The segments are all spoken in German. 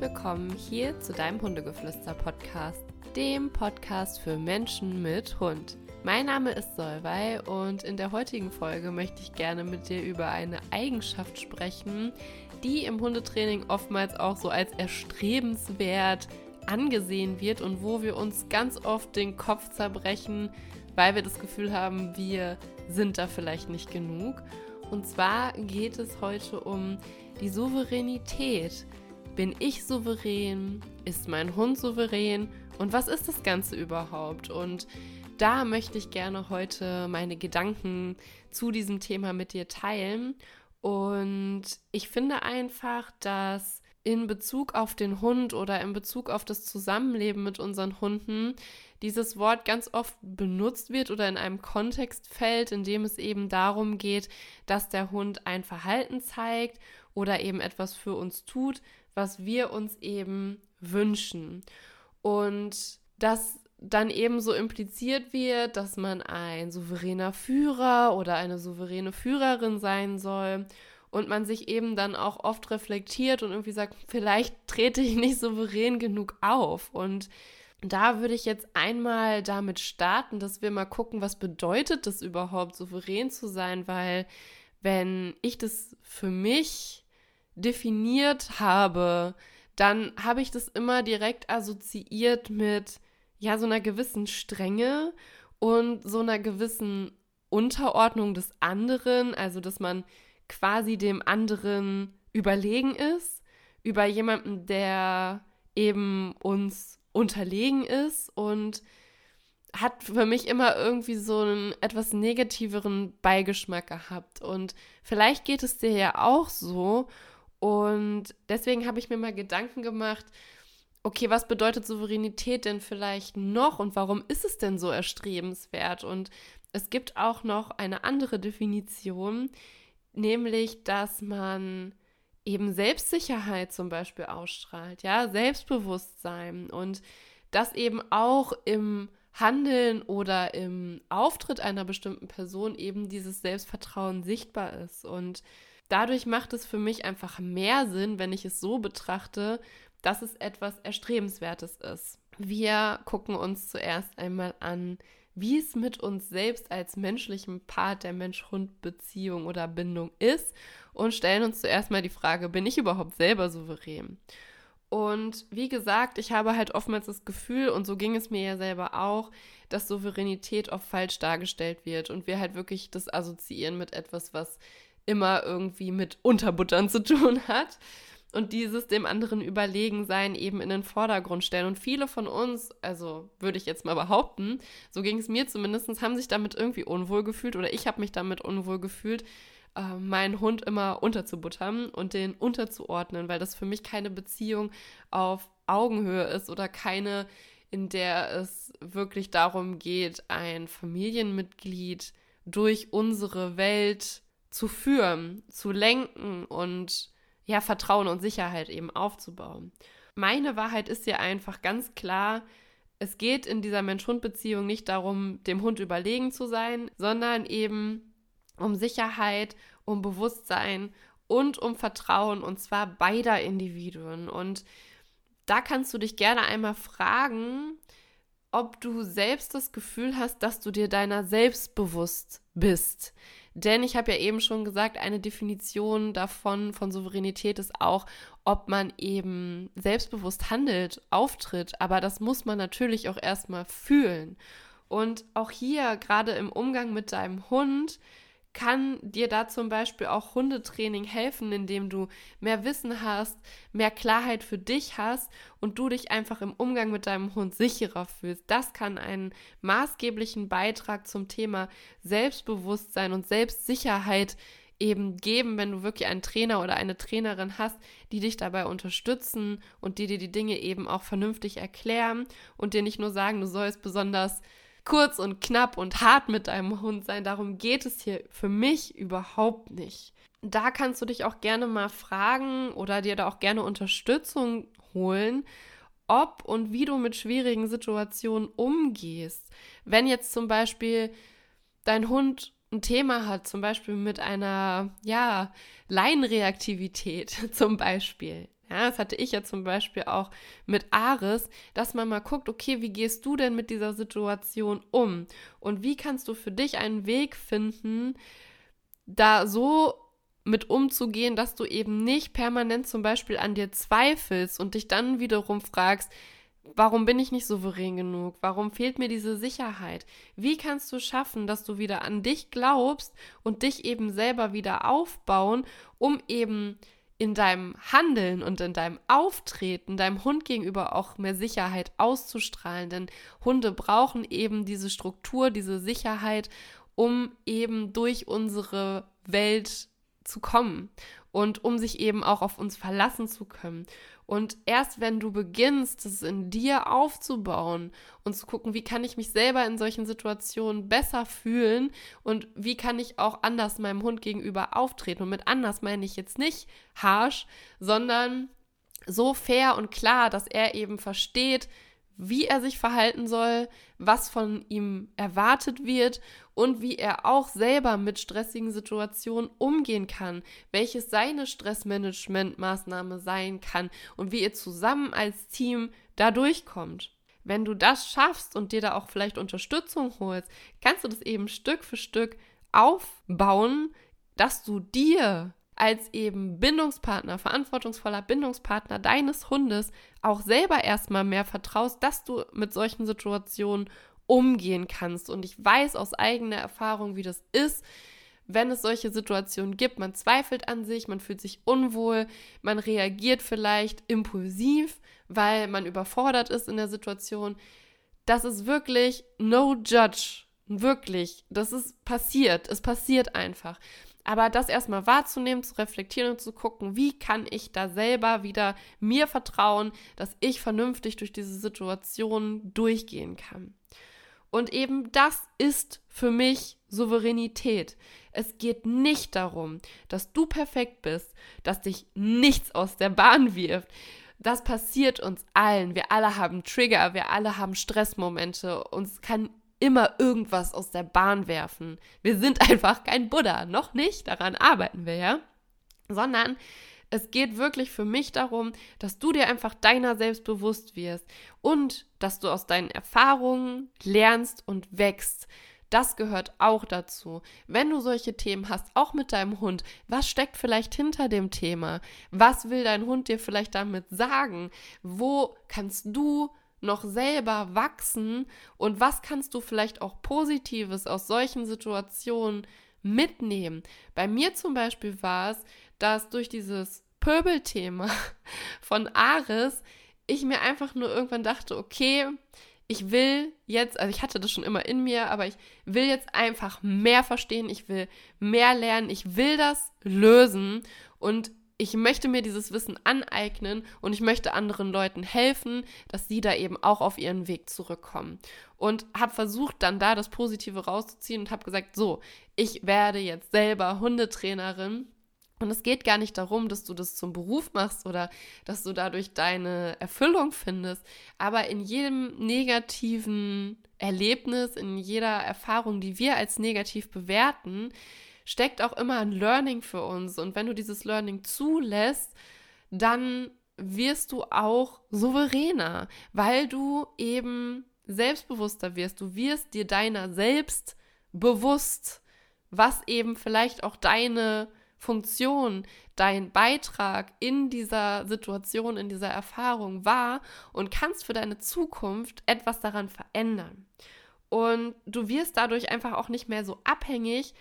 willkommen hier zu deinem Hundegeflüster-Podcast, dem Podcast für Menschen mit Hund. Mein Name ist Solvay und in der heutigen Folge möchte ich gerne mit dir über eine Eigenschaft sprechen, die im Hundetraining oftmals auch so als erstrebenswert angesehen wird und wo wir uns ganz oft den Kopf zerbrechen, weil wir das Gefühl haben, wir sind da vielleicht nicht genug. Und zwar geht es heute um die Souveränität. Bin ich souverän? Ist mein Hund souverän? Und was ist das Ganze überhaupt? Und da möchte ich gerne heute meine Gedanken zu diesem Thema mit dir teilen. Und ich finde einfach, dass in Bezug auf den Hund oder in Bezug auf das Zusammenleben mit unseren Hunden dieses Wort ganz oft benutzt wird oder in einem Kontext fällt, in dem es eben darum geht, dass der Hund ein Verhalten zeigt oder eben etwas für uns tut, was wir uns eben wünschen. Und das dann eben so impliziert wird, dass man ein souveräner Führer oder eine souveräne Führerin sein soll. Und man sich eben dann auch oft reflektiert und irgendwie sagt, vielleicht trete ich nicht souverän genug auf. Und da würde ich jetzt einmal damit starten, dass wir mal gucken, was bedeutet das überhaupt, souverän zu sein, weil wenn ich das für mich definiert habe, dann habe ich das immer direkt assoziiert mit ja so einer gewissen Strenge und so einer gewissen Unterordnung des anderen, also dass man quasi dem anderen überlegen ist, über jemanden, der eben uns unterlegen ist und hat für mich immer irgendwie so einen etwas negativeren Beigeschmack gehabt. Und vielleicht geht es dir ja auch so. Und deswegen habe ich mir mal Gedanken gemacht, okay, was bedeutet Souveränität denn vielleicht noch und warum ist es denn so erstrebenswert? Und es gibt auch noch eine andere Definition, nämlich, dass man eben Selbstsicherheit zum Beispiel ausstrahlt, ja, Selbstbewusstsein und das eben auch im Handeln oder im Auftritt einer bestimmten Person eben dieses Selbstvertrauen sichtbar ist. Und dadurch macht es für mich einfach mehr Sinn, wenn ich es so betrachte, dass es etwas Erstrebenswertes ist. Wir gucken uns zuerst einmal an, wie es mit uns selbst als menschlichem Part der Mensch-Hund-Beziehung oder Bindung ist und stellen uns zuerst mal die Frage, bin ich überhaupt selber souverän? Und wie gesagt, ich habe halt oftmals das Gefühl, und so ging es mir ja selber auch, dass Souveränität oft falsch dargestellt wird und wir halt wirklich das assoziieren mit etwas, was immer irgendwie mit Unterbuttern zu tun hat und dieses dem anderen überlegen sein eben in den Vordergrund stellen. Und viele von uns, also würde ich jetzt mal behaupten, so ging es mir zumindest, haben sich damit irgendwie unwohl gefühlt oder ich habe mich damit unwohl gefühlt, äh, meinen Hund immer unterzubuttern und den unterzuordnen, weil das für mich keine Beziehung auf Augenhöhe ist oder keine, in der es wirklich darum geht, ein Familienmitglied durch unsere Welt zu führen, zu lenken und ja, Vertrauen und Sicherheit eben aufzubauen. Meine Wahrheit ist ja einfach ganz klar, es geht in dieser Mensch-Hund-Beziehung nicht darum, dem Hund überlegen zu sein, sondern eben um Sicherheit, um Bewusstsein und um Vertrauen und zwar beider Individuen. Und da kannst du dich gerne einmal fragen, ob du selbst das Gefühl hast, dass du dir deiner selbst bewusst bist. Denn ich habe ja eben schon gesagt, eine Definition davon, von Souveränität ist auch, ob man eben selbstbewusst handelt, auftritt. Aber das muss man natürlich auch erstmal fühlen. Und auch hier, gerade im Umgang mit deinem Hund, kann dir da zum Beispiel auch Hundetraining helfen, indem du mehr Wissen hast, mehr Klarheit für dich hast und du dich einfach im Umgang mit deinem Hund sicherer fühlst. Das kann einen maßgeblichen Beitrag zum Thema Selbstbewusstsein und Selbstsicherheit eben geben, wenn du wirklich einen Trainer oder eine Trainerin hast, die dich dabei unterstützen und die dir die Dinge eben auch vernünftig erklären und dir nicht nur sagen, du sollst besonders kurz und knapp und hart mit deinem Hund sein. Darum geht es hier für mich überhaupt nicht. Da kannst du dich auch gerne mal fragen oder dir da auch gerne Unterstützung holen, ob und wie du mit schwierigen Situationen umgehst. Wenn jetzt zum Beispiel dein Hund ein Thema hat, zum Beispiel mit einer, ja, Laienreaktivität zum Beispiel, Ja, das hatte ich ja zum Beispiel auch mit Ares, dass man mal guckt, okay, wie gehst du denn mit dieser Situation um? Und wie kannst du für dich einen Weg finden, da so mit umzugehen, dass du eben nicht permanent zum Beispiel an dir zweifelst und dich dann wiederum fragst, warum bin ich nicht souverän genug? Warum fehlt mir diese Sicherheit? Wie kannst du schaffen, dass du wieder an dich glaubst und dich eben selber wieder aufbauen, um eben in deinem Handeln und in deinem Auftreten deinem Hund gegenüber auch mehr Sicherheit auszustrahlen. Denn Hunde brauchen eben diese Struktur, diese Sicherheit, um eben durch unsere Welt zu kommen und um sich eben auch auf uns verlassen zu können. Und erst wenn du beginnst, es in dir aufzubauen und zu gucken, wie kann ich mich selber in solchen Situationen besser fühlen und wie kann ich auch anders meinem Hund gegenüber auftreten. Und mit anders meine ich jetzt nicht harsh, sondern so fair und klar, dass er eben versteht, wie er sich verhalten soll, was von ihm erwartet wird und wie er auch selber mit stressigen Situationen umgehen kann, welches seine Stressmanagementmaßnahme sein kann und wie ihr zusammen als Team da durchkommt. Wenn du das schaffst und dir da auch vielleicht Unterstützung holst, kannst du das eben Stück für Stück aufbauen, dass du dir als eben Bindungspartner, verantwortungsvoller Bindungspartner deines Hundes auch selber erstmal mehr vertraust, dass du mit solchen Situationen umgehen kannst. Und ich weiß aus eigener Erfahrung, wie das ist, wenn es solche Situationen gibt. Man zweifelt an sich, man fühlt sich unwohl, man reagiert vielleicht impulsiv, weil man überfordert ist in der Situation. Das ist wirklich no judge. Wirklich. Das ist passiert. Es passiert einfach. Aber das erstmal wahrzunehmen, zu reflektieren und zu gucken, wie kann ich da selber wieder mir vertrauen, dass ich vernünftig durch diese Situation durchgehen kann. Und eben das ist für mich Souveränität. Es geht nicht darum, dass du perfekt bist, dass dich nichts aus der Bahn wirft. Das passiert uns allen. Wir alle haben Trigger, wir alle haben Stressmomente. Uns kann immer irgendwas aus der Bahn werfen. Wir sind einfach kein Buddha, noch nicht, daran arbeiten wir ja, sondern es geht wirklich für mich darum, dass du dir einfach deiner selbst bewusst wirst und dass du aus deinen Erfahrungen lernst und wächst. Das gehört auch dazu. Wenn du solche Themen hast, auch mit deinem Hund, was steckt vielleicht hinter dem Thema? Was will dein Hund dir vielleicht damit sagen? Wo kannst du noch selber wachsen und was kannst du vielleicht auch Positives aus solchen Situationen mitnehmen. Bei mir zum Beispiel war es, dass durch dieses Pöbelthema von Ares ich mir einfach nur irgendwann dachte, okay, ich will jetzt, also ich hatte das schon immer in mir, aber ich will jetzt einfach mehr verstehen, ich will mehr lernen, ich will das lösen und ich möchte mir dieses Wissen aneignen und ich möchte anderen Leuten helfen, dass sie da eben auch auf ihren Weg zurückkommen. Und habe versucht, dann da das Positive rauszuziehen und habe gesagt, so, ich werde jetzt selber Hundetrainerin. Und es geht gar nicht darum, dass du das zum Beruf machst oder dass du dadurch deine Erfüllung findest. Aber in jedem negativen Erlebnis, in jeder Erfahrung, die wir als negativ bewerten, steckt auch immer ein Learning für uns. Und wenn du dieses Learning zulässt, dann wirst du auch souveräner, weil du eben selbstbewusster wirst. Du wirst dir deiner selbst bewusst, was eben vielleicht auch deine Funktion, dein Beitrag in dieser Situation, in dieser Erfahrung war und kannst für deine Zukunft etwas daran verändern. Und du wirst dadurch einfach auch nicht mehr so abhängig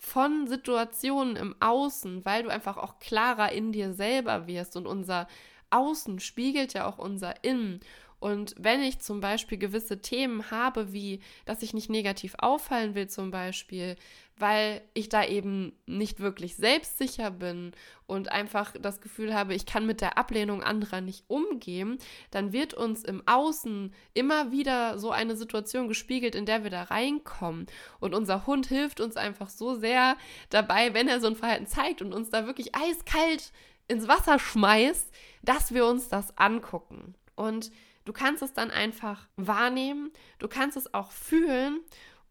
von Situationen im Außen, weil du einfach auch klarer in dir selber wirst und unser Außen spiegelt ja auch unser Innen. Und wenn ich zum Beispiel gewisse Themen habe, wie dass ich nicht negativ auffallen will zum Beispiel, weil ich da eben nicht wirklich selbstsicher bin und einfach das Gefühl habe, ich kann mit der Ablehnung anderer nicht umgehen, dann wird uns im Außen immer wieder so eine Situation gespiegelt, in der wir da reinkommen. Und unser Hund hilft uns einfach so sehr dabei, wenn er so ein Verhalten zeigt und uns da wirklich eiskalt ins Wasser schmeißt, dass wir uns das angucken. Und Du kannst es dann einfach wahrnehmen, du kannst es auch fühlen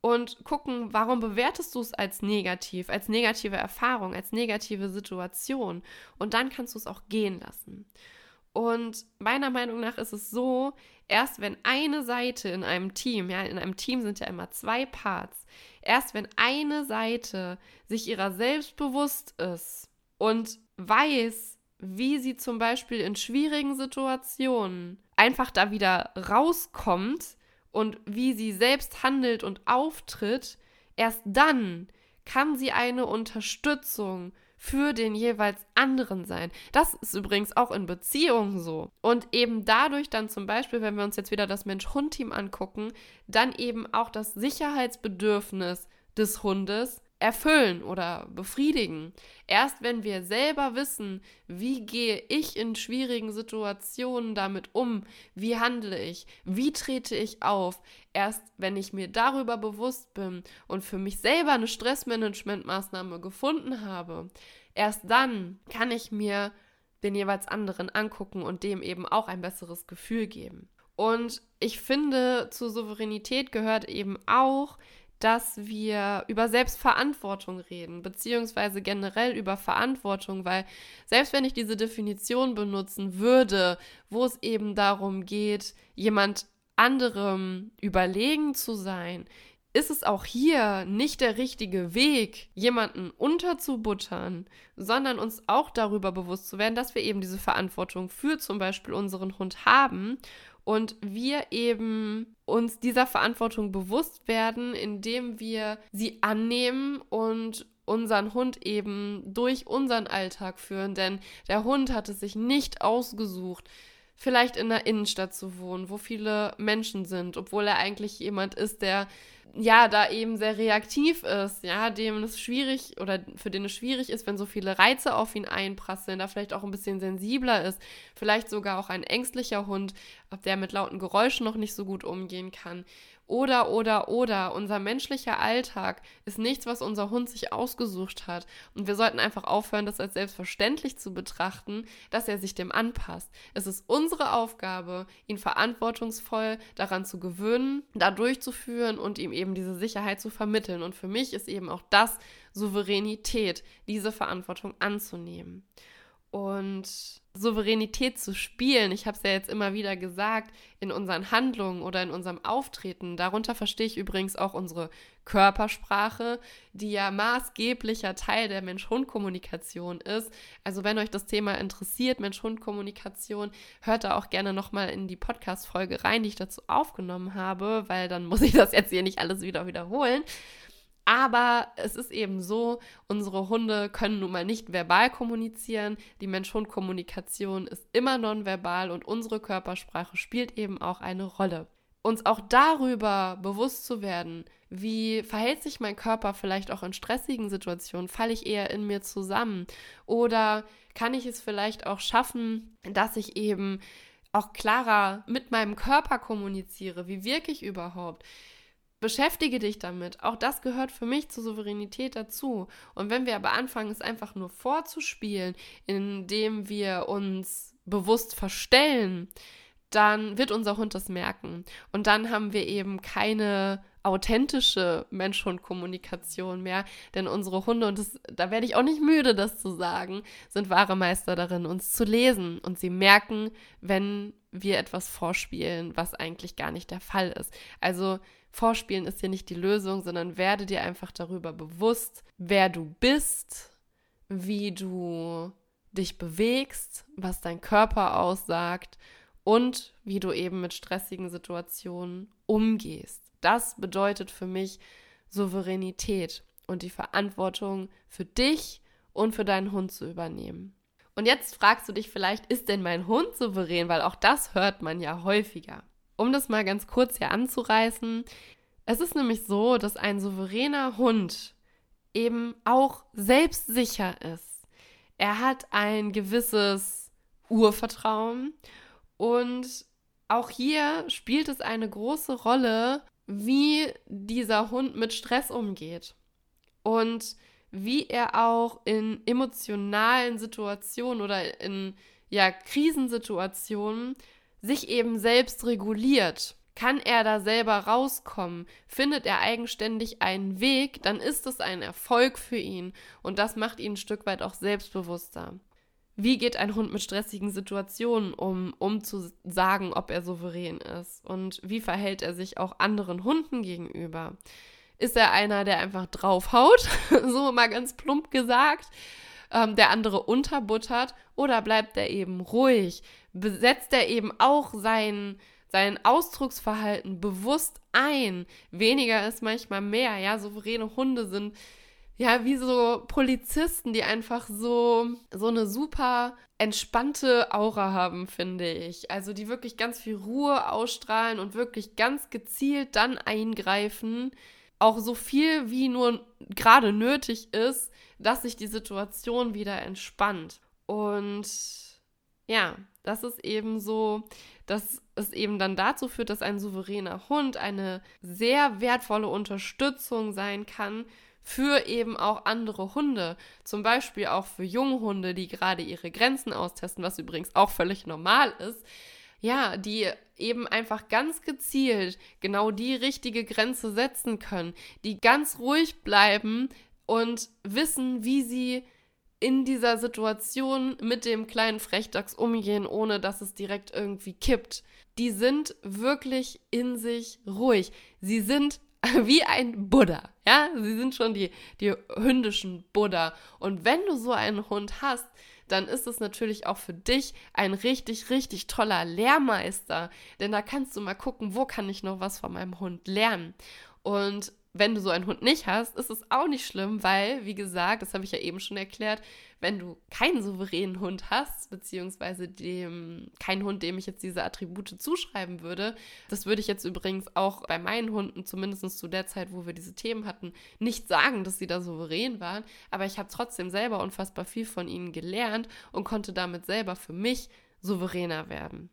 und gucken, warum bewertest du es als negativ, als negative Erfahrung, als negative Situation. Und dann kannst du es auch gehen lassen. Und meiner Meinung nach ist es so, erst wenn eine Seite in einem Team, ja, in einem Team sind ja immer zwei Parts, erst wenn eine Seite sich ihrer selbst bewusst ist und weiß, wie sie zum Beispiel in schwierigen Situationen einfach da wieder rauskommt und wie sie selbst handelt und auftritt, erst dann kann sie eine Unterstützung für den jeweils anderen sein. Das ist übrigens auch in Beziehungen so. Und eben dadurch dann zum Beispiel, wenn wir uns jetzt wieder das Mensch-Hund-Team angucken, dann eben auch das Sicherheitsbedürfnis des Hundes erfüllen oder befriedigen. Erst wenn wir selber wissen, wie gehe ich in schwierigen Situationen damit um, wie handle ich, wie trete ich auf, erst wenn ich mir darüber bewusst bin und für mich selber eine Stressmanagementmaßnahme gefunden habe, erst dann kann ich mir den jeweils anderen angucken und dem eben auch ein besseres Gefühl geben. Und ich finde, zur Souveränität gehört eben auch, dass wir über Selbstverantwortung reden, beziehungsweise generell über Verantwortung, weil selbst wenn ich diese Definition benutzen würde, wo es eben darum geht, jemand anderem überlegen zu sein, ist es auch hier nicht der richtige Weg, jemanden unterzubuttern, sondern uns auch darüber bewusst zu werden, dass wir eben diese Verantwortung für zum Beispiel unseren Hund haben und wir eben uns dieser Verantwortung bewusst werden, indem wir sie annehmen und unseren Hund eben durch unseren Alltag führen. Denn der Hund hat es sich nicht ausgesucht, vielleicht in der Innenstadt zu wohnen, wo viele Menschen sind, obwohl er eigentlich jemand ist, der ja, da eben sehr reaktiv ist, ja, dem es schwierig oder für den es schwierig ist, wenn so viele Reize auf ihn einprasseln, da vielleicht auch ein bisschen sensibler ist, vielleicht sogar auch ein ängstlicher Hund, der mit lauten Geräuschen noch nicht so gut umgehen kann. Oder, oder, oder, unser menschlicher Alltag ist nichts, was unser Hund sich ausgesucht hat. Und wir sollten einfach aufhören, das als selbstverständlich zu betrachten, dass er sich dem anpasst. Es ist unsere Aufgabe, ihn verantwortungsvoll daran zu gewöhnen, da durchzuführen und ihm eben diese Sicherheit zu vermitteln. Und für mich ist eben auch das Souveränität, diese Verantwortung anzunehmen und Souveränität zu spielen. Ich habe es ja jetzt immer wieder gesagt, in unseren Handlungen oder in unserem Auftreten. Darunter verstehe ich übrigens auch unsere Körpersprache, die ja maßgeblicher Teil der Mensch-Hund-Kommunikation ist. Also wenn euch das Thema interessiert, Mensch-Hund-Kommunikation, hört da auch gerne nochmal in die Podcast-Folge rein, die ich dazu aufgenommen habe, weil dann muss ich das jetzt hier nicht alles wieder wiederholen. Aber es ist eben so, unsere Hunde können nun mal nicht verbal kommunizieren. Die Mensch-Hund-Kommunikation ist immer nonverbal und unsere Körpersprache spielt eben auch eine Rolle. Uns auch darüber bewusst zu werden, wie verhält sich mein Körper vielleicht auch in stressigen Situationen? Falle ich eher in mir zusammen? Oder kann ich es vielleicht auch schaffen, dass ich eben auch klarer mit meinem Körper kommuniziere? Wie wirke ich überhaupt? Beschäftige dich damit. Auch das gehört für mich zur Souveränität dazu. Und wenn wir aber anfangen, es einfach nur vorzuspielen, indem wir uns bewusst verstellen, dann wird unser Hund das merken. Und dann haben wir eben keine authentische Mensch-Hund-Kommunikation mehr. Denn unsere Hunde, und das, da werde ich auch nicht müde, das zu sagen, sind wahre Meister darin, uns zu lesen. Und sie merken, wenn wir etwas vorspielen, was eigentlich gar nicht der Fall ist. Also Vorspielen ist hier nicht die Lösung, sondern werde dir einfach darüber bewusst, wer du bist, wie du dich bewegst, was dein Körper aussagt und wie du eben mit stressigen Situationen umgehst. Das bedeutet für mich Souveränität und die Verantwortung für dich und für deinen Hund zu übernehmen. Und jetzt fragst du dich vielleicht, ist denn mein Hund souverän? Weil auch das hört man ja häufiger. Um das mal ganz kurz hier anzureißen, es ist nämlich so, dass ein souveräner Hund eben auch selbstsicher ist. Er hat ein gewisses Urvertrauen und auch hier spielt es eine große Rolle, wie dieser Hund mit Stress umgeht und wie er auch in emotionalen Situationen oder in ja, Krisensituationen sich eben selbst reguliert. Kann er da selber rauskommen? Findet er eigenständig einen Weg? Dann ist es ein Erfolg für ihn und das macht ihn ein Stück weit auch selbstbewusster. wie geht ein Hund mit stressigen Situationen um, um zu sagen, ob er souverän ist? Und wie verhält er sich auch anderen Hunden gegenüber? Ist er einer, der einfach draufhaut, so mal ganz plump gesagt, ähm, der andere unterbuttert? Oder bleibt er eben ruhig? Besetzt er eben auch sein, sein Ausdrucksverhalten bewusst ein? Weniger ist manchmal mehr, ja, souveräne Hunde sind ja, wie so Polizisten, die einfach so, so eine super entspannte Aura haben, finde ich. Also die wirklich ganz viel Ruhe ausstrahlen und wirklich ganz gezielt dann eingreifen. Auch so viel wie nur gerade nötig ist, dass sich die Situation wieder entspannt. Und ja, das ist eben so, dass es eben dann dazu führt, dass ein souveräner Hund eine sehr wertvolle Unterstützung sein kann für eben auch andere Hunde. Zum Beispiel auch für Junghunde, die gerade ihre Grenzen austesten, was übrigens auch völlig normal ist. Ja, die eben einfach ganz gezielt genau die richtige Grenze setzen können, die ganz ruhig bleiben und wissen, wie sie in dieser Situation mit dem kleinen Frechdachs umgehen, ohne dass es direkt irgendwie kippt. Die sind wirklich in sich ruhig. Sie sind wie ein Buddha. Ja, sie sind schon die, die hündischen Buddha. Und wenn du so einen Hund hast, dann ist es natürlich auch für dich ein richtig, richtig toller Lehrmeister. Denn da kannst du mal gucken, wo kann ich noch was von meinem Hund lernen. Und wenn du so einen Hund nicht hast, ist es auch nicht schlimm, weil, wie gesagt, das habe ich ja eben schon erklärt, wenn du keinen souveränen Hund hast, beziehungsweise dem, keinen Hund, dem ich jetzt diese Attribute zuschreiben würde, das würde ich jetzt übrigens auch bei meinen Hunden, zumindest zu der Zeit, wo wir diese Themen hatten, nicht sagen, dass sie da souverän waren, aber ich habe trotzdem selber unfassbar viel von ihnen gelernt und konnte damit selber für mich souveräner werden.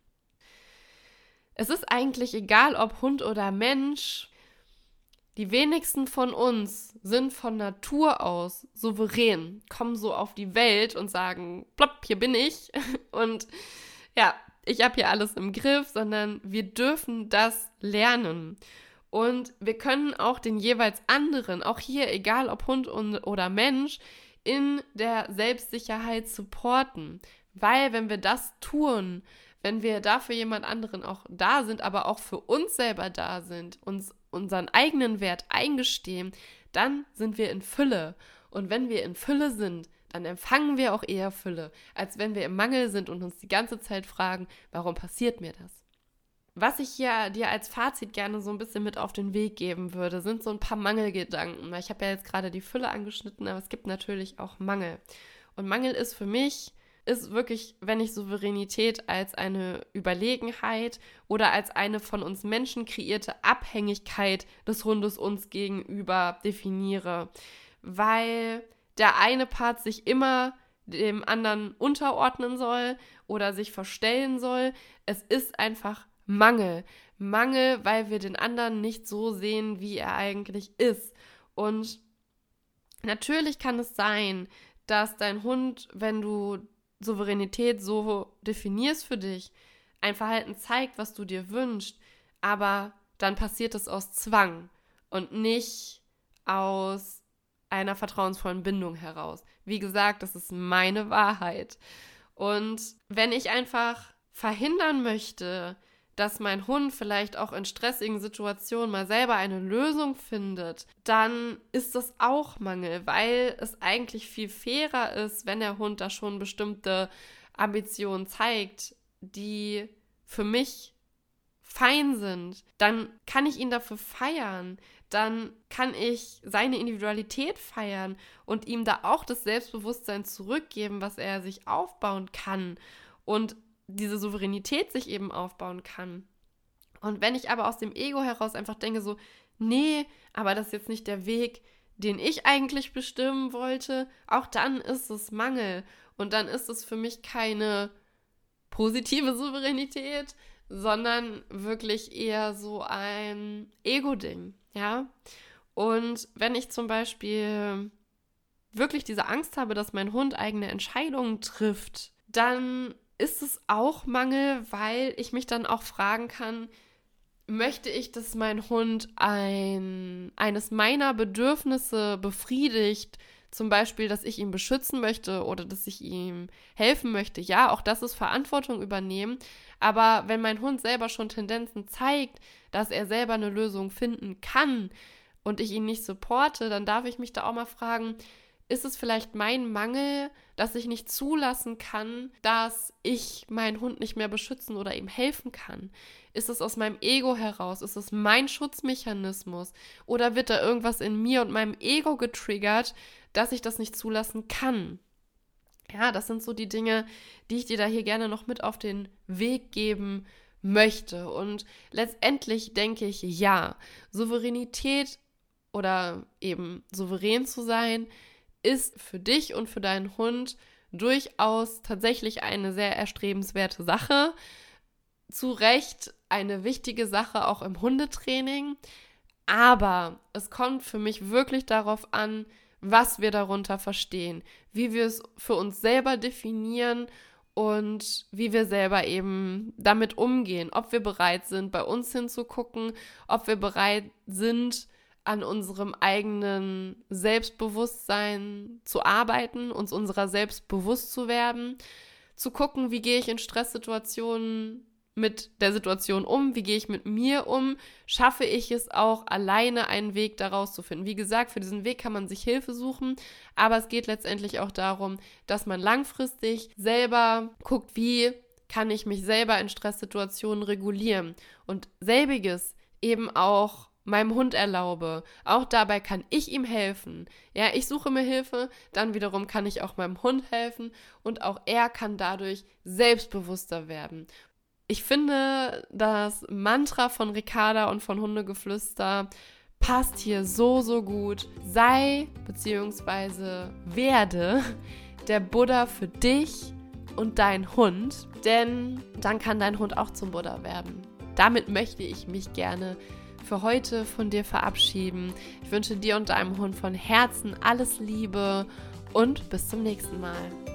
Es ist eigentlich egal, ob Hund oder Mensch, die wenigsten von uns sind von Natur aus souverän, kommen so auf die Welt und sagen, plopp, hier bin ich. Und ja, ich habe hier alles im Griff, sondern wir dürfen das lernen. Und wir können auch den jeweils anderen, auch hier, egal ob Hund oder Mensch, in der Selbstsicherheit supporten. Weil wenn wir das tun, wenn wir dafür jemand anderen auch da sind, aber auch für uns selber da sind, uns unseren eigenen Wert eingestehen, dann sind wir in Fülle. Und wenn wir in Fülle sind, dann empfangen wir auch eher Fülle, als wenn wir im Mangel sind und uns die ganze Zeit fragen, warum passiert mir das? Was ich hier dir als Fazit gerne so ein bisschen mit auf den Weg geben würde, sind so ein paar Mangelgedanken. Ich habe ja jetzt gerade die Fülle angeschnitten, aber es gibt natürlich auch Mangel. Und Mangel ist für mich ist wirklich, wenn ich Souveränität als eine Überlegenheit oder als eine von uns Menschen kreierte Abhängigkeit des Hundes uns gegenüber definiere. Weil der eine Part sich immer dem anderen unterordnen soll oder sich verstellen soll. Es ist einfach Mangel. Mangel, weil wir den anderen nicht so sehen, wie er eigentlich ist. Und natürlich kann es sein, dass dein Hund, wenn du Souveränität so definierst für dich, ein Verhalten zeigt, was du dir wünschst, aber dann passiert es aus Zwang und nicht aus einer vertrauensvollen Bindung heraus. Wie gesagt, das ist meine Wahrheit. Und wenn ich einfach verhindern möchte, dass mein Hund vielleicht auch in stressigen Situationen mal selber eine Lösung findet, dann ist das auch Mangel, weil es eigentlich viel fairer ist, wenn der Hund da schon bestimmte Ambitionen zeigt, die für mich fein sind, dann kann ich ihn dafür feiern, dann kann ich seine Individualität feiern und ihm da auch das Selbstbewusstsein zurückgeben, was er sich aufbauen kann. Und diese Souveränität sich eben aufbauen kann. Und wenn ich aber aus dem Ego heraus einfach denke, so, nee, aber das ist jetzt nicht der Weg, den ich eigentlich bestimmen wollte, auch dann ist es Mangel. Und dann ist es für mich keine positive Souveränität, sondern wirklich eher so ein Ego-Ding, ja. Und wenn ich zum Beispiel wirklich diese Angst habe, dass mein Hund eigene Entscheidungen trifft, dann ist es auch Mangel, weil ich mich dann auch fragen kann, möchte ich, dass mein Hund ein, eines meiner Bedürfnisse befriedigt, zum Beispiel, dass ich ihn beschützen möchte oder dass ich ihm helfen möchte. Ja, auch das ist Verantwortung übernehmen. Aber wenn mein Hund selber schon Tendenzen zeigt, dass er selber eine Lösung finden kann und ich ihn nicht supporte, dann darf ich mich da auch mal fragen, ist es vielleicht mein Mangel, dass ich nicht zulassen kann, dass ich meinen Hund nicht mehr beschützen oder ihm helfen kann? Ist es aus meinem Ego heraus? Ist es mein Schutzmechanismus? Oder wird da irgendwas in mir und meinem Ego getriggert, dass ich das nicht zulassen kann? Ja, das sind so die Dinge, die ich dir da hier gerne noch mit auf den Weg geben möchte. Und letztendlich denke ich, ja, Souveränität oder eben souverän zu sein, ist für dich und für deinen Hund durchaus tatsächlich eine sehr erstrebenswerte Sache. Zu Recht eine wichtige Sache auch im Hundetraining. Aber es kommt für mich wirklich darauf an, was wir darunter verstehen, wie wir es für uns selber definieren und wie wir selber eben damit umgehen, ob wir bereit sind, bei uns hinzugucken, ob wir bereit sind, an unserem eigenen Selbstbewusstsein zu arbeiten, uns unserer selbst bewusst zu werden, zu gucken, wie gehe ich in Stresssituationen mit der Situation um, wie gehe ich mit mir um, schaffe ich es auch alleine einen Weg daraus zu finden. Wie gesagt, für diesen Weg kann man sich Hilfe suchen, aber es geht letztendlich auch darum, dass man langfristig selber guckt, wie kann ich mich selber in Stresssituationen regulieren und selbiges eben auch meinem Hund erlaube. Auch dabei kann ich ihm helfen. Ja, ich suche mir Hilfe, dann wiederum kann ich auch meinem Hund helfen und auch er kann dadurch selbstbewusster werden. Ich finde, das Mantra von Ricarda und von Hundegeflüster passt hier so, so gut. Sei bzw. werde der Buddha für dich und dein Hund, denn dann kann dein Hund auch zum Buddha werden. Damit möchte ich mich gerne für heute von dir verabschieden. Ich wünsche dir und deinem Hund von Herzen alles Liebe und bis zum nächsten Mal.